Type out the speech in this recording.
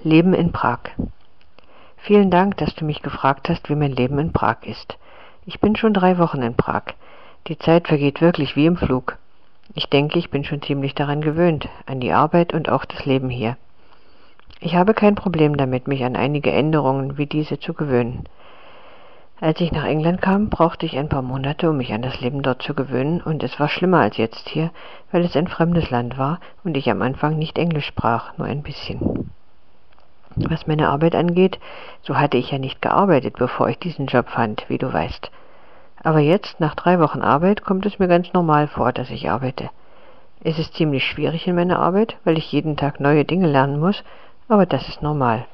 Leben in Prag. Vielen Dank, dass du mich gefragt hast, wie mein Leben in Prag ist. Ich bin schon drei Wochen in Prag. Die Zeit vergeht wirklich wie im Flug. Ich denke, ich bin schon ziemlich daran gewöhnt, an die Arbeit und auch das Leben hier. Ich habe kein Problem damit, mich an einige Änderungen wie diese zu gewöhnen. Als ich nach England kam, brauchte ich ein paar Monate, um mich an das Leben dort zu gewöhnen, und es war schlimmer als jetzt hier, weil es ein fremdes Land war und ich am Anfang nicht Englisch sprach, nur ein bisschen. Was meine Arbeit angeht, so hatte ich ja nicht gearbeitet, bevor ich diesen Job fand, wie du weißt. Aber jetzt, nach drei Wochen Arbeit, kommt es mir ganz normal vor, dass ich arbeite. Es ist ziemlich schwierig in meiner Arbeit, weil ich jeden Tag neue Dinge lernen muss, aber das ist normal.